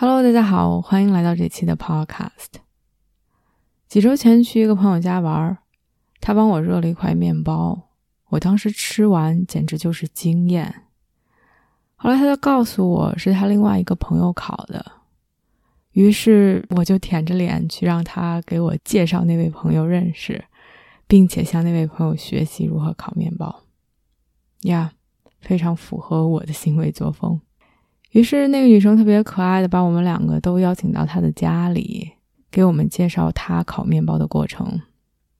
Hello，大家好，欢迎来到这期的 Podcast。几周前去一个朋友家玩，他帮我热了一块面包，我当时吃完简直就是惊艳。后来他就告诉我是他另外一个朋友烤的，于是我就舔着脸去让他给我介绍那位朋友认识，并且向那位朋友学习如何烤面包。呀，非常符合我的行为作风。于是，那个女生特别可爱的把我们两个都邀请到她的家里，给我们介绍她烤面包的过程。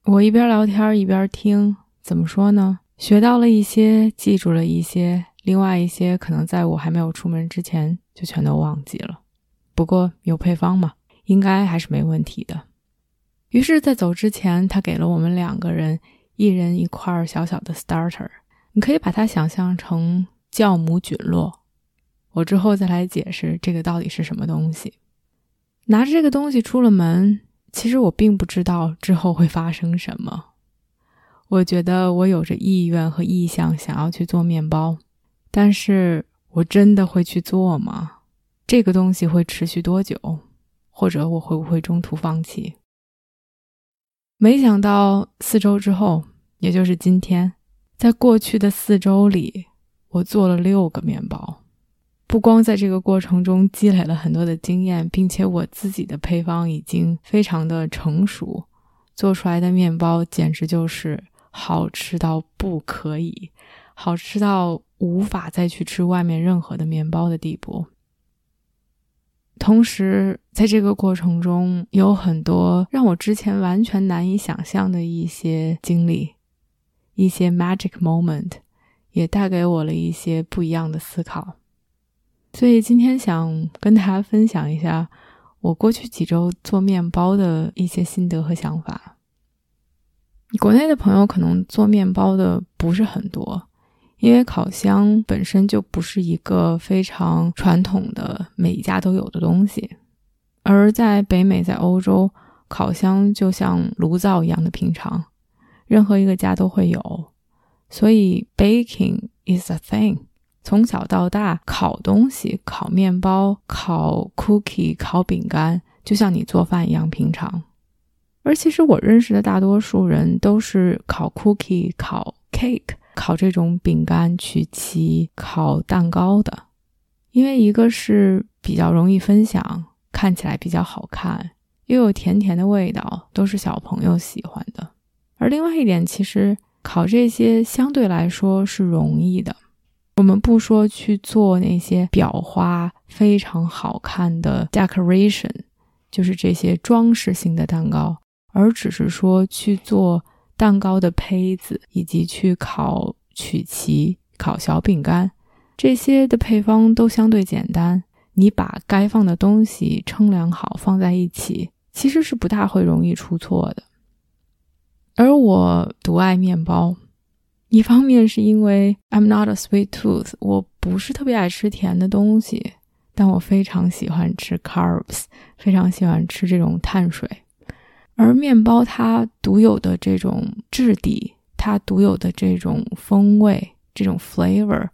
我一边聊天一边听，怎么说呢？学到了一些，记住了一些，另外一些可能在我还没有出门之前就全都忘记了。不过有配方嘛，应该还是没问题的。于是，在走之前，他给了我们两个人一人一块小小的 starter，你可以把它想象成酵母菌落。我之后再来解释这个到底是什么东西。拿着这个东西出了门，其实我并不知道之后会发生什么。我觉得我有着意愿和意向想要去做面包，但是我真的会去做吗？这个东西会持续多久？或者我会不会中途放弃？没想到四周之后，也就是今天，在过去的四周里，我做了六个面包。不光在这个过程中积累了很多的经验，并且我自己的配方已经非常的成熟，做出来的面包简直就是好吃到不可以，好吃到无法再去吃外面任何的面包的地步。同时，在这个过程中有很多让我之前完全难以想象的一些经历，一些 magic moment，也带给我了一些不一样的思考。所以今天想跟大家分享一下我过去几周做面包的一些心得和想法。国内的朋友可能做面包的不是很多，因为烤箱本身就不是一个非常传统的每一家都有的东西。而在北美，在欧洲，烤箱就像炉灶一样的平常，任何一个家都会有。所以 baking is a thing。从小到大，烤东西、烤面包、烤 cookie、烤饼干，就像你做饭一样平常。而其实我认识的大多数人都是烤 cookie、烤 cake、烤这种饼干、曲奇、烤蛋糕的，因为一个是比较容易分享，看起来比较好看，又有甜甜的味道，都是小朋友喜欢的。而另外一点，其实烤这些相对来说是容易的。我们不说去做那些裱花非常好看的 decoration，就是这些装饰性的蛋糕，而只是说去做蛋糕的胚子，以及去烤曲奇、烤小饼干，这些的配方都相对简单。你把该放的东西称量好，放在一起，其实是不大会容易出错的。而我独爱面包。一方面是因为 I'm not a sweet tooth，我不是特别爱吃甜的东西，但我非常喜欢吃 carbs，非常喜欢吃这种碳水。而面包它独有的这种质地，它独有的这种风味，这种 flavor，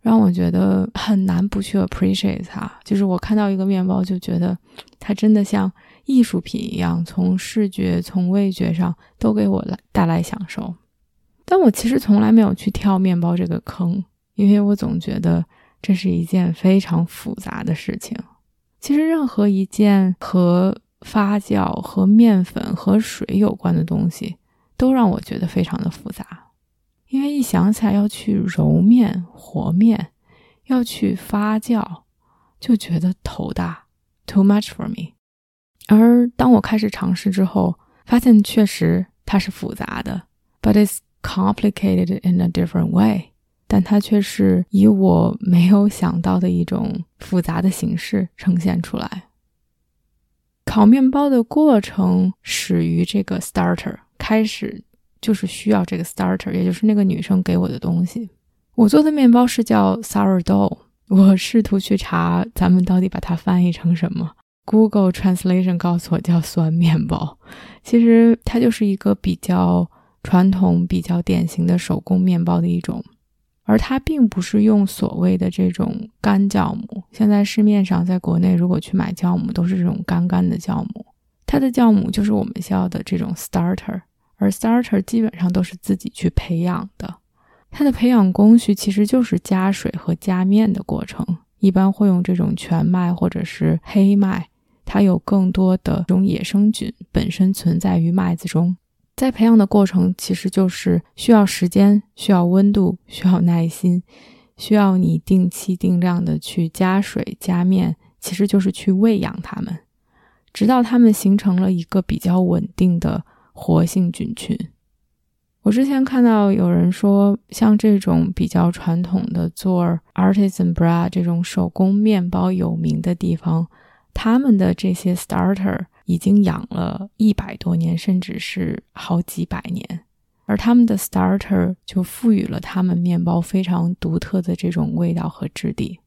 让我觉得很难不去 appreciate 它。就是我看到一个面包，就觉得它真的像艺术品一样，从视觉、从味觉上都给我来带来享受。但我其实从来没有去跳面包这个坑，因为我总觉得这是一件非常复杂的事情。其实任何一件和发酵、和面粉、和水有关的东西，都让我觉得非常的复杂。因为一想起来要去揉面、和面，要去发酵，就觉得头大，too much for me。而当我开始尝试之后，发现确实它是复杂的，but it's Complicated in a different way，但它却是以我没有想到的一种复杂的形式呈现出来。烤面包的过程始于这个 starter，开始就是需要这个 starter，也就是那个女生给我的东西。我做的面包是叫 sourdough，我试图去查咱们到底把它翻译成什么。Google Translation 告诉我叫酸面包，其实它就是一个比较传统、比较典型的手工面包的一种。而它并不是用所谓的这种干酵母。现在市面上，在国内如果去买酵母，都是这种干干的酵母。它的酵母就是我们需要的这种 starter，而 starter 基本上都是自己去培养的。它的培养工序其实就是加水和加面的过程，一般会用这种全麦或者是黑麦，它有更多的这种野生菌本身存在于麦子中。在培养的过程，其实就是需要时间、需要温度、需要耐心，需要你定期定量的去加水、加面，其实就是去喂养它们，直到它们形成了一个比较稳定的活性菌群。我之前看到有人说，像这种比较传统的做 artisan bread 这种手工面包有名的地方，他们的这些 starter。已经养了一百多年，甚至是好几百年，而他们的 starter 就赋予了他们面包非常独特的这种味道和质地。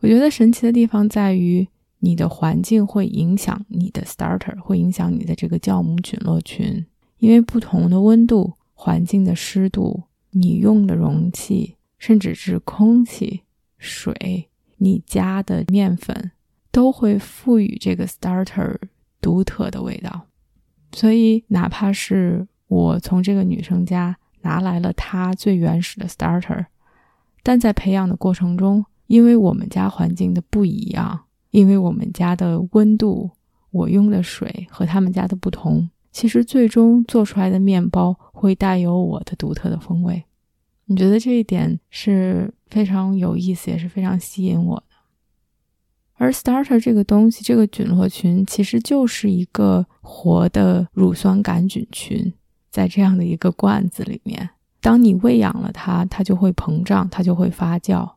我觉得神奇的地方在于，你的环境会影响你的 starter，会影响你的这个酵母菌落群，因为不同的温度、环境的湿度、你用的容器，甚至是空气、水，你加的面粉，都会赋予这个 starter。独特的味道，所以哪怕是我从这个女生家拿来了她最原始的 starter，但在培养的过程中，因为我们家环境的不一样，因为我们家的温度，我用的水和他们家的不同，其实最终做出来的面包会带有我的独特的风味。你觉得这一点是非常有意思，也是非常吸引我。而 starter 这个东西，这个菌落群其实就是一个活的乳酸杆菌群，在这样的一个罐子里面，当你喂养了它，它就会膨胀，它就会发酵，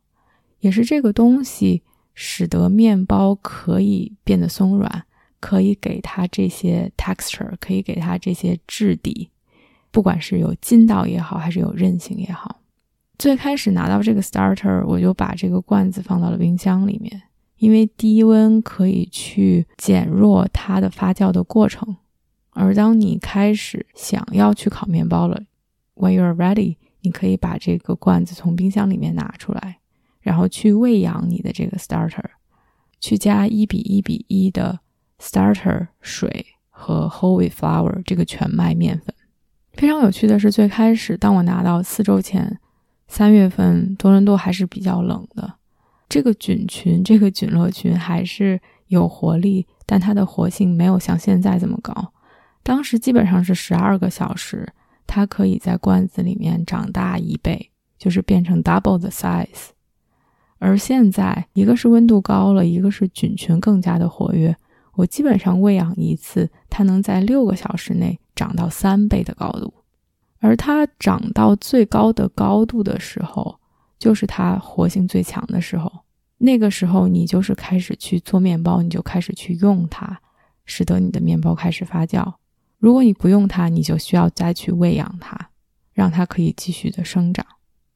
也是这个东西使得面包可以变得松软，可以给它这些 texture，可以给它这些质地，不管是有筋道也好，还是有韧性也好。最开始拿到这个 starter，我就把这个罐子放到了冰箱里面。因为低温可以去减弱它的发酵的过程，而当你开始想要去烤面包了，when you are ready，你可以把这个罐子从冰箱里面拿出来，然后去喂养你的这个 starter，去加一比一比一的 starter 水和 whole wheat flour 这个全麦面粉。非常有趣的是，最开始当我拿到四周前，三月份多伦多还是比较冷的。这个菌群，这个菌落群还是有活力，但它的活性没有像现在这么高。当时基本上是十二个小时，它可以在罐子里面长大一倍，就是变成 double the size。而现在，一个是温度高了，一个是菌群更加的活跃，我基本上喂养一次，它能在六个小时内长到三倍的高度。而它长到最高的高度的时候。就是它活性最强的时候，那个时候你就是开始去做面包，你就开始去用它，使得你的面包开始发酵。如果你不用它，你就需要再去喂养它，让它可以继续的生长，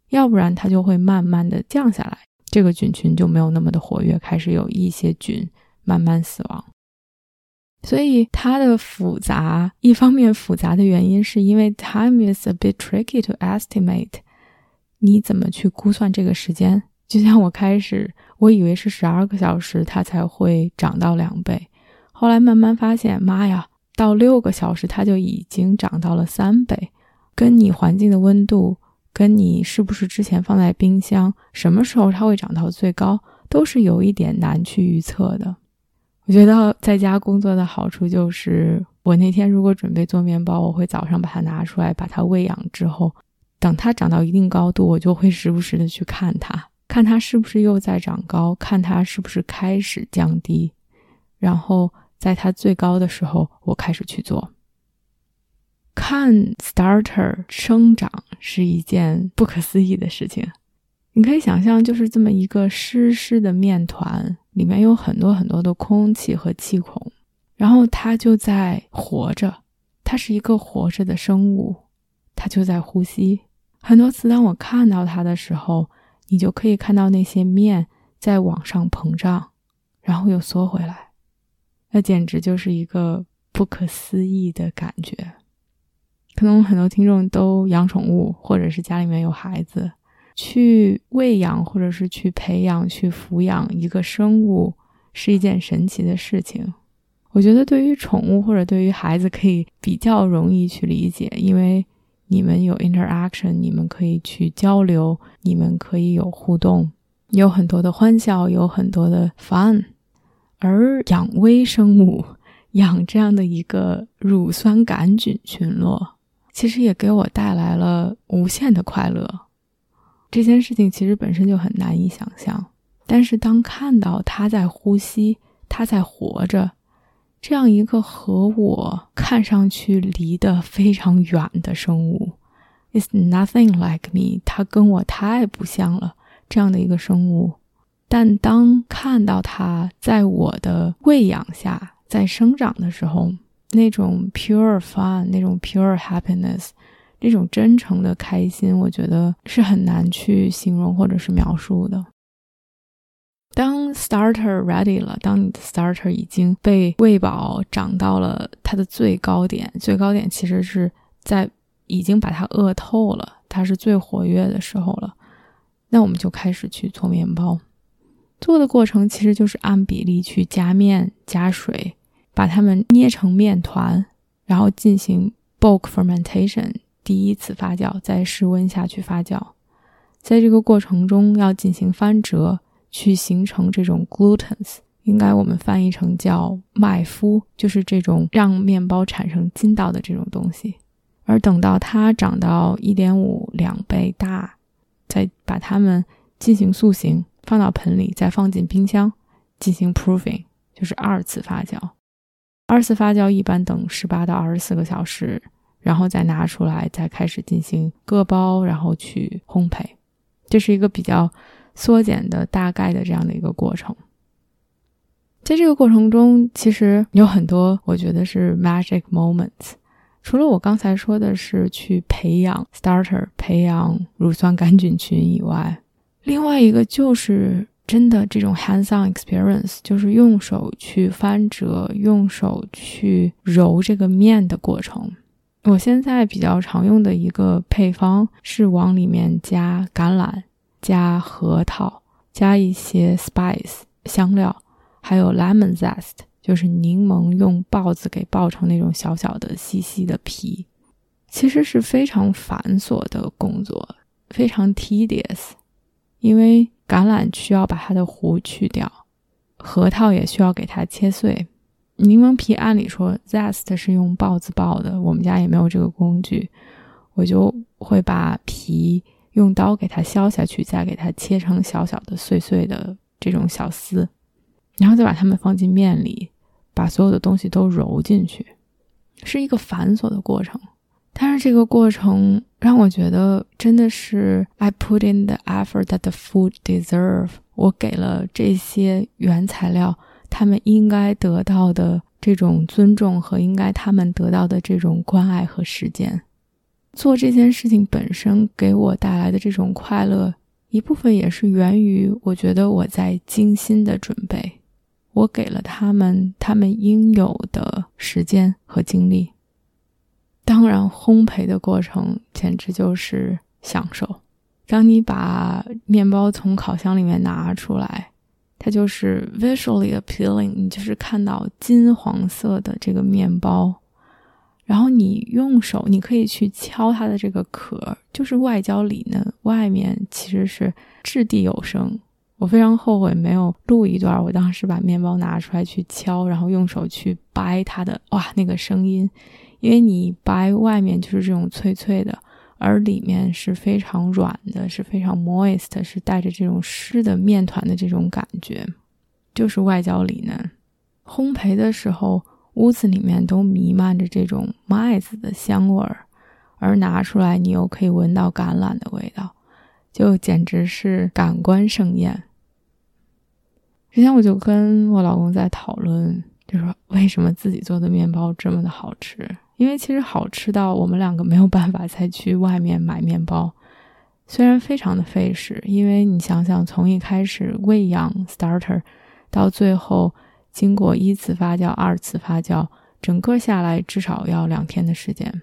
要不然它就会慢慢的降下来，这个菌群就没有那么的活跃，开始有一些菌慢慢死亡。所以它的复杂，一方面复杂的原因是因为 time is a bit tricky to estimate。你怎么去估算这个时间？就像我开始，我以为是十二个小时它才会涨到两倍，后来慢慢发现，妈呀，到六个小时它就已经涨到了三倍。跟你环境的温度，跟你是不是之前放在冰箱，什么时候它会长到最高，都是有一点难去预测的。我觉得在家工作的好处就是，我那天如果准备做面包，我会早上把它拿出来，把它喂养之后。等它长到一定高度，我就会时不时的去看它，看它是不是又在长高，看它是不是开始降低，然后在它最高的时候，我开始去做。看 starter 生长是一件不可思议的事情，你可以想象，就是这么一个湿湿的面团，里面有很多很多的空气和气孔，然后它就在活着，它是一个活着的生物，它就在呼吸。很多次，当我看到它的时候，你就可以看到那些面在往上膨胀，然后又缩回来，那简直就是一个不可思议的感觉。可能很多听众都养宠物，或者是家里面有孩子，去喂养或者是去培养、去抚养一个生物是一件神奇的事情。我觉得对于宠物或者对于孩子可以比较容易去理解，因为你们有 interaction，你们可以去交流，你们可以有互动，有很多的欢笑，有很多的 fun。而养微生物，养这样的一个乳酸杆菌群落。其实也给我带来了无限的快乐。这件事情其实本身就很难以想象，但是当看到它在呼吸，它在活着，这样一个和我看上去离得非常远的生物，is nothing like me，他跟我太不像了。这样的一个生物，但当看到它在我的喂养下在生长的时候。那种 pure fun，那种 pure happiness，那种真诚的开心，我觉得是很难去形容或者是描述的。当 starter ready 了，当你的 starter 已经被喂饱，长到了它的最高点，最高点其实是在已经把它饿透了，它是最活跃的时候了。那我们就开始去做面包，做的过程其实就是按比例去加面、加水。把它们捏成面团，然后进行 bulk fermentation，第一次发酵，在室温下去发酵。在这个过程中，要进行翻折，去形成这种 glutens，应该我们翻译成叫麦麸，就是这种让面包产生筋道的这种东西。而等到它长到一点五两倍大，再把它们进行塑形，放到盆里，再放进冰箱进行 proofing，就是二次发酵。二次发酵一般等十八到二十四个小时，然后再拿出来，再开始进行割包，然后去烘焙。这是一个比较缩减的大概的这样的一个过程。在这个过程中，其实有很多我觉得是 magic moments。除了我刚才说的是去培养 starter、培养乳酸杆菌群以外，另外一个就是。真的，这种 hands-on experience 就是用手去翻折、用手去揉这个面的过程。我现在比较常用的一个配方是往里面加橄榄、加核桃、加一些 spice 香料，还有 lemon zest，就是柠檬用刨子给刨成那种小小的、细细的皮。其实是非常繁琐的工作，非常 tedious，因为。橄榄需要把它的核去掉，核桃也需要给它切碎。柠檬皮按理说 zest 是用刨子刨的，我们家也没有这个工具，我就会把皮用刀给它削下去，再给它切成小小的碎碎的这种小丝，然后再把它们放进面里，把所有的东西都揉进去，是一个繁琐的过程。但是这个过程让我觉得真的是 I put in the effort that the food deserve。我给了这些原材料他们应该得到的这种尊重和应该他们得到的这种关爱和时间。做这件事情本身给我带来的这种快乐，一部分也是源于我觉得我在精心的准备，我给了他们他们应有的时间和精力。当然，烘焙的过程简直就是享受。当你把面包从烤箱里面拿出来，它就是 visually appealing，你就是看到金黄色的这个面包，然后你用手，你可以去敲它的这个壳，就是外焦里嫩，外面其实是掷地有声。我非常后悔没有录一段，我当时把面包拿出来去敲，然后用手去掰它的，哇，那个声音。因为你掰外面就是这种脆脆的，而里面是非常软的，是非常 moist，是带着这种湿的面团的这种感觉，就是外焦里嫩。烘焙的时候，屋子里面都弥漫着这种麦子的香味儿，而拿出来你又可以闻到橄榄的味道，就简直是感官盛宴。之前我就跟我老公在讨论。就说为什么自己做的面包这么的好吃？因为其实好吃到我们两个没有办法再去外面买面包，虽然非常的费时，因为你想想，从一开始喂养 starter 到最后经过一次发酵、二次发酵，整个下来至少要两天的时间。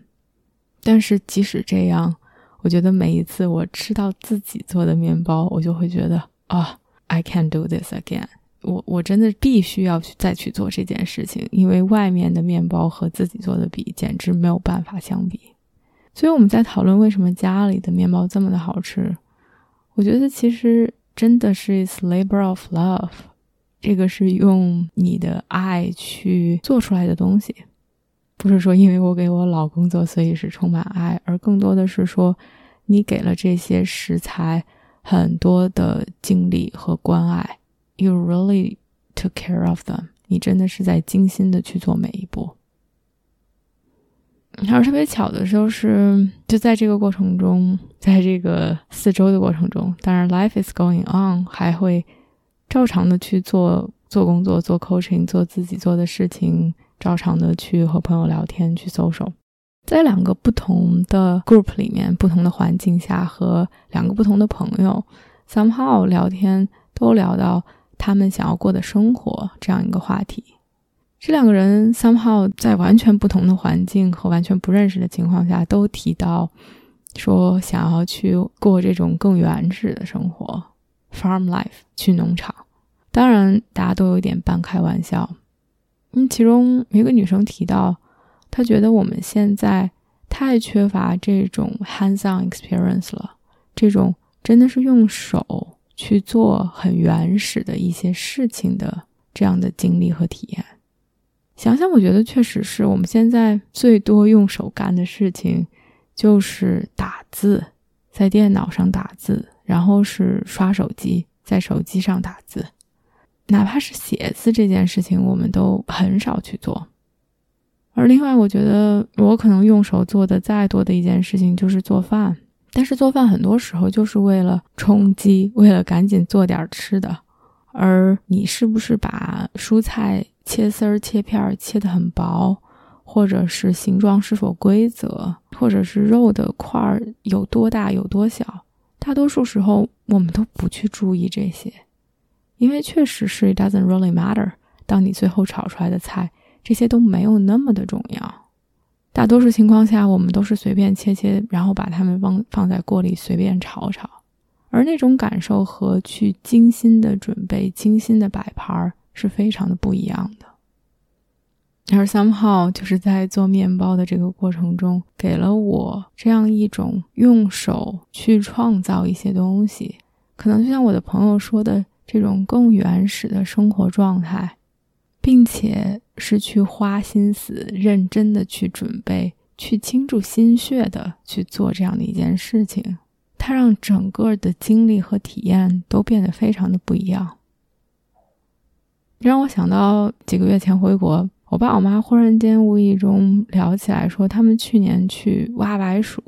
但是即使这样，我觉得每一次我吃到自己做的面包，我就会觉得啊，I can do this again。我我真的必须要去再去做这件事情，因为外面的面包和自己做的比，简直没有办法相比。所以我们在讨论为什么家里的面包这么的好吃，我觉得其实真的是 is labor of love，这个是用你的爱去做出来的东西，不是说因为我给我老公做，所以是充满爱，而更多的是说你给了这些食材很多的精力和关爱。You really took care of them。你真的是在精心的去做每一步。然后特别巧的就是，就在这个过程中，在这个四周的过程中，当然 life is going on，还会照常的去做做工作、做 coaching、做自己做的事情，照常的去和朋友聊天、去 social。在两个不同的 group 里面、不同的环境下和两个不同的朋友 somehow 聊天，都聊到。他们想要过的生活这样一个话题，这两个人 somehow 在完全不同的环境和完全不认识的情况下，都提到说想要去过这种更原始的生活，farm life，去农场。当然，大家都有点半开玩笑。嗯，其中一个女生提到，她觉得我们现在太缺乏这种 hands-on experience 了，这种真的是用手。去做很原始的一些事情的这样的经历和体验，想想我觉得确实是我们现在最多用手干的事情，就是打字，在电脑上打字，然后是刷手机，在手机上打字，哪怕是写字这件事情，我们都很少去做。而另外，我觉得我可能用手做的再多的一件事情就是做饭。但是做饭很多时候就是为了充饥，为了赶紧做点吃的。而你是不是把蔬菜切丝儿、切片儿切得很薄，或者是形状是否规则，或者是肉的块儿有多大有多小？大多数时候我们都不去注意这些，因为确实是 it doesn't really matter。当你最后炒出来的菜，这些都没有那么的重要。大多数情况下，我们都是随便切切，然后把它们放放在锅里随便炒炒，而那种感受和去精心的准备、精心的摆盘是非常的不一样的。而 somehow 就是在做面包的这个过程中，给了我这样一种用手去创造一些东西，可能就像我的朋友说的，这种更原始的生活状态。并且是去花心思、认真的去准备、去倾注心血的去做这样的一件事情，它让整个的经历和体验都变得非常的不一样。让我想到几个月前回国，我爸我妈忽然间无意中聊起来，说他们去年去挖白薯，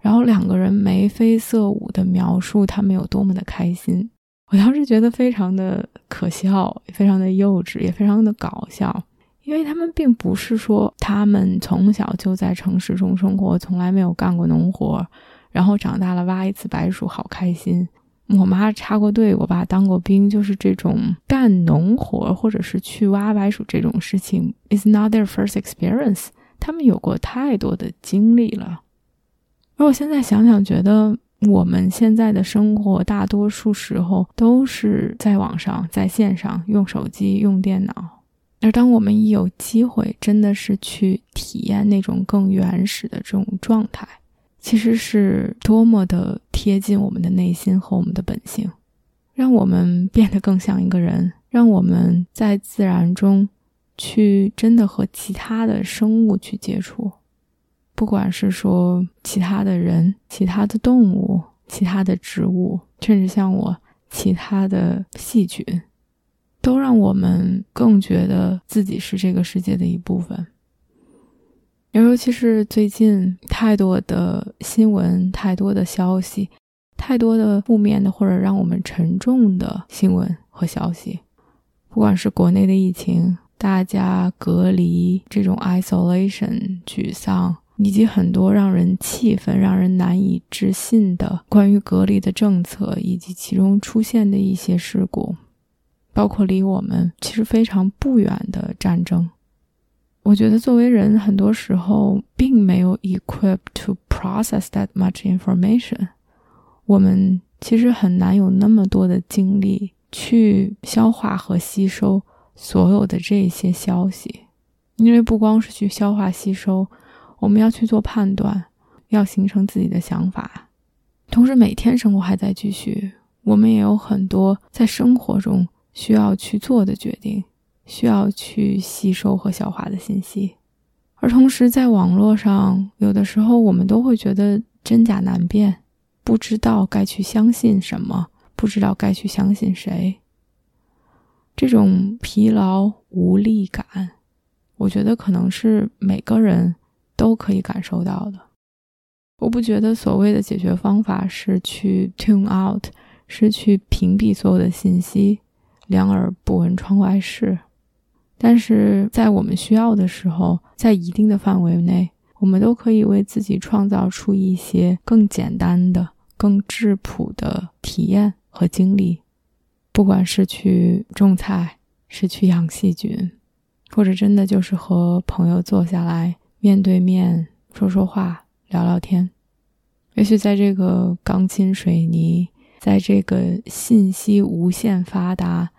然后两个人眉飞色舞的描述他们有多么的开心。我当时觉得非常的可笑，非常的幼稚，也非常的搞笑，因为他们并不是说他们从小就在城市中生活，从来没有干过农活，然后长大了挖一次白薯好开心。我妈插过队，我爸当过兵，就是这种干农活或者是去挖白薯这种事情，is not their first experience。他们有过太多的经历了，而我现在想想，觉得。我们现在的生活，大多数时候都是在网上、在线上用手机、用电脑。而当我们一有机会，真的是去体验那种更原始的这种状态，其实是多么的贴近我们的内心和我们的本性，让我们变得更像一个人，让我们在自然中去真的和其他的生物去接触。不管是说其他的人、其他的动物、其他的植物，甚至像我，其他的细菌，都让我们更觉得自己是这个世界的一部分。尤其是最近太多的新闻、太多的消息、太多的负面的或者让我们沉重的新闻和消息，不管是国内的疫情，大家隔离，这种 isolation、沮丧，以及很多让人气愤、让人难以置信的关于隔离的政策，以及其中出现的一些事故，包括离我们其实非常不远的战争。我觉得作为人，很多时候并没有 equipped to process that much information。我们其实很难有那么多的精力去消化和吸收。所有的这些消息，因为不光是去消化吸收，我们要去做判断，要形成自己的想法。同时，每天生活还在继续，我们也有很多在生活中需要去做的决定，需要去吸收和消化的信息。而同时，在网络上，有的时候我们都会觉得真假难辨，不知道该去相信什么，不知道该去相信谁。这种疲劳无力感，我觉得可能是每个人都可以感受到的。我不觉得所谓的解决方法是去 tune out，是去屏蔽所有的信息，两耳不闻窗外事。但是在我们需要的时候，在一定的范围内，我们都可以为自己创造出一些更简单的、更质朴的体验和经历。不管是去种菜，是去养细菌，或者真的就是和朋友坐下来面对面说说话、聊聊天，也许在这个钢筋水泥，在这个信息无限发达，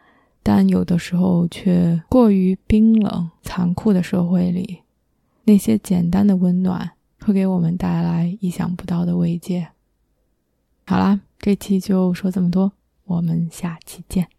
但有的时候却过于冰冷、残酷的社会里，那些简单的温暖会给我们带来意想不到的慰藉。好啦，这期就说这么多。我们下期见。